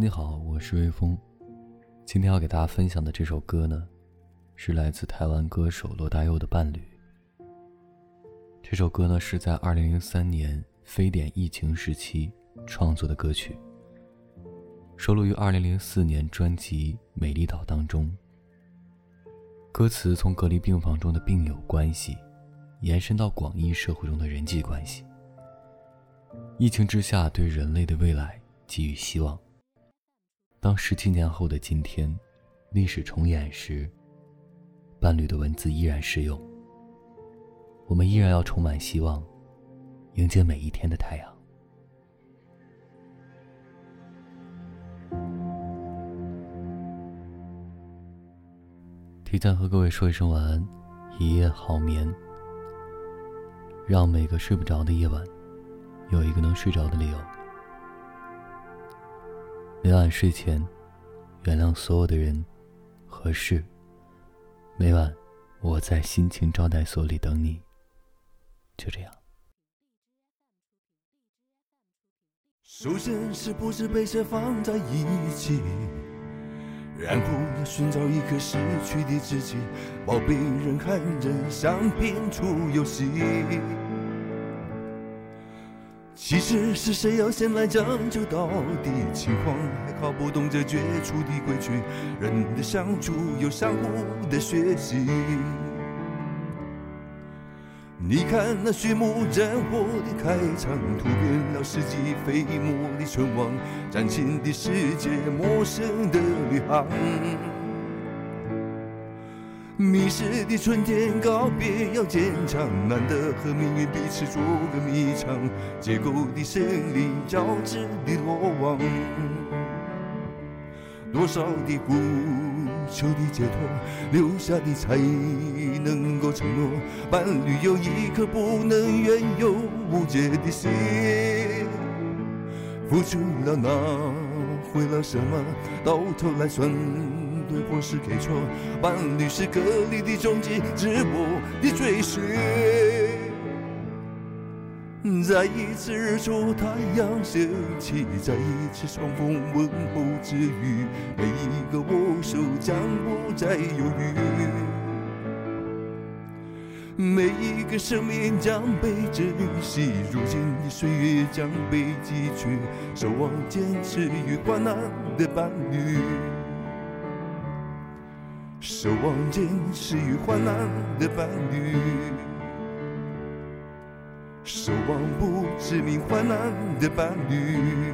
你好，我是微风。今天要给大家分享的这首歌呢，是来自台湾歌手罗大佑的《伴侣》。这首歌呢是在2003年非典疫情时期创作的歌曲，收录于2004年专辑《美丽岛》当中。歌词从隔离病房中的病友关系，延伸到广义社会中的人际关系。疫情之下，对人类的未来给予希望。当十七年后的今天，历史重演时，伴侣的文字依然适用。我们依然要充满希望，迎接每一天的太阳。提前和各位说一声晚安，一夜好眠。让每个睡不着的夜晚，有一个能睡着的理由。每晚睡前，原谅所有的人和事。每晚，我在心情招待所里等你。就这样。首先是不是被谁放在一起，然后寻找一颗失去的知己，宝贝人和人想拼出游戏。其实是谁要先来拯救到底？情况还搞不懂这绝处的规矩，人的相处有相互的学习。你看那序幕战火的开场，突变了世纪飞沫的存亡，崭新的世界，陌生的旅航。迷失的春天，告别要坚强，难得和命运彼此做个迷藏，结构的胜利，交织的落网，多少的不求的解脱，留下的才能够承诺，伴侣有一颗不能怨尤无解的心，付出了拿回了什么？到头来算。对或是给错，伴侣是隔离的终极，自我的追寻。再一次日出太阳升起，再一次重逢问候之余，每一个握手将不再犹豫，每一个生命将被珍惜。如今的岁月将被汲取，守望坚持与患难的伴侣。守望坚持与患难的伴侣，守望不知名患难的伴侣。